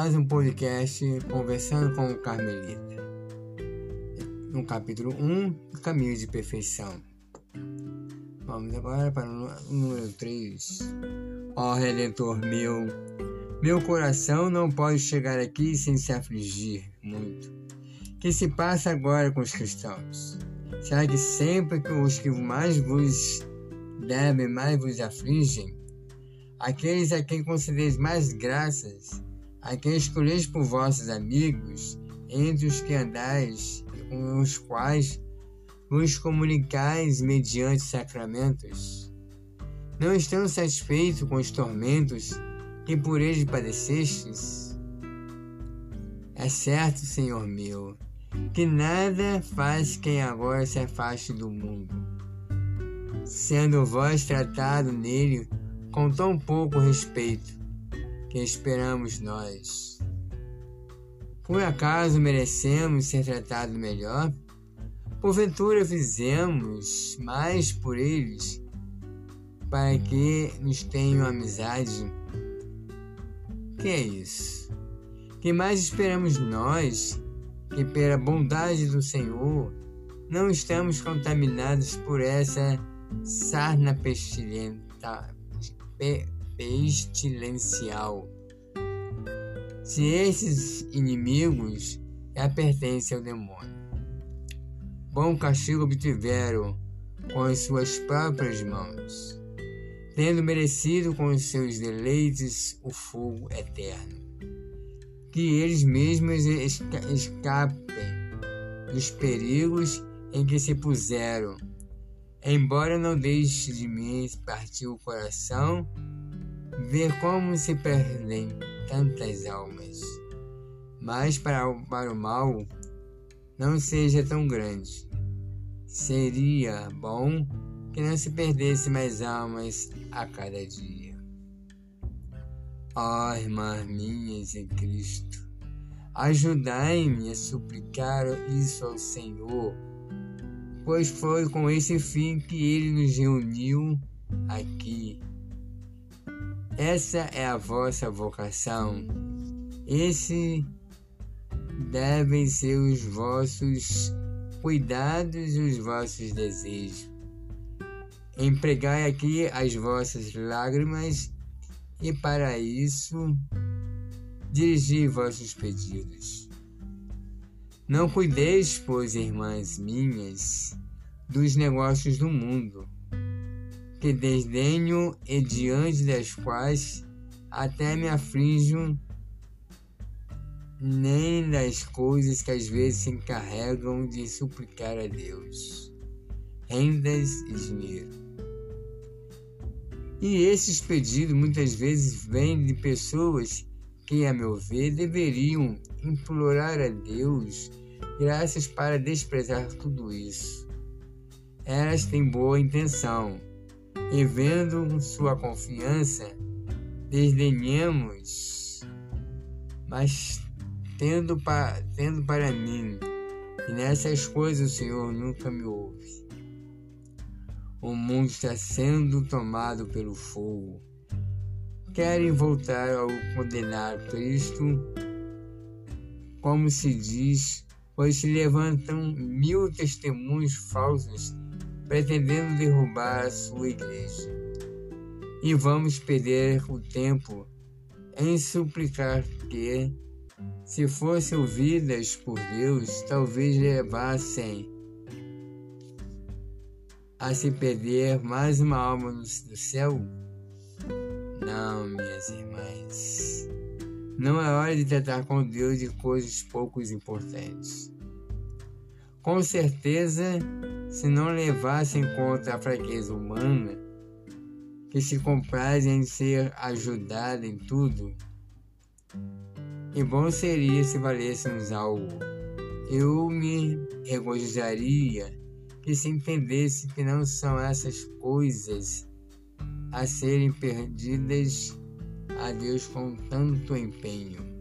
mais um podcast Conversando com o Carmelita. No capítulo 1, Caminho de Perfeição. Vamos agora para o número 3. Ó Redentor meu, meu coração não pode chegar aqui sem se afligir muito. Que se passa agora com os cristãos? Será que sempre que os que mais vos devem, mais vos afligem? Aqueles a quem concedeis mais graças, a quem escolheis por vossos amigos, entre os que andais, com os quais vos comunicais mediante sacramentos. Não estão satisfeitos com os tormentos que por eles padecestes? É certo, Senhor meu, que nada faz quem agora se afaste do mundo, sendo vós tratado nele com tão pouco respeito que esperamos nós. Por acaso merecemos ser tratados melhor? Porventura fizemos mais por eles para que nos tenham amizade? Que é isso? Que mais esperamos nós que pela bondade do Senhor não estamos contaminados por essa sarna pestilenta, pestilencial. Se esses inimigos já pertencem ao demônio, bom castigo obtiveram com as suas próprias mãos, tendo merecido com os seus deleites o fogo eterno. Que eles mesmos escapem dos perigos em que se puseram Embora não deixe de mim partir o coração, ver como se perdem tantas almas. Mas para, para o mal não seja tão grande. Seria bom que não se perdesse mais almas a cada dia. Ó oh, irmãs minhas em Cristo, ajudai-me a suplicar isso ao Senhor pois foi com esse fim que ele nos reuniu aqui. Essa é a vossa vocação. Esse devem ser os vossos cuidados e os vossos desejos. Empregai aqui as vossas lágrimas e para isso dirigi vossos pedidos. Não cuideis, pois, irmãs minhas, dos negócios do mundo, que desdenho e diante das quais até me aflijo, nem das coisas que às vezes se encarregam de suplicar a Deus, rendas e dinheiro. E esses pedidos muitas vezes vêm de pessoas que, a meu ver, deveriam implorar a Deus graças para desprezar tudo isso. Elas têm boa intenção, e vendo sua confiança, desdenhamos, mas tendo, pa, tendo para mim, e nessas coisas o Senhor nunca me ouve. O mundo está sendo tomado pelo fogo. Querem voltar ao condenar Cristo, como se diz pois se levantam mil testemunhos falsos pretendendo derrubar a sua igreja. E vamos perder o tempo em suplicar que, se fossem ouvidas por Deus, talvez levassem a se perder mais uma alma do céu? Não, minhas irmãs. Não é hora de tratar com Deus de coisas pouco importantes. Com certeza, se não levasse em conta a fraqueza humana, que se compraz em ser ajudada em tudo, e bom seria se valêssemos algo. Eu me regozijaria que se entendesse que não são essas coisas a serem perdidas a Deus com tanto empenho.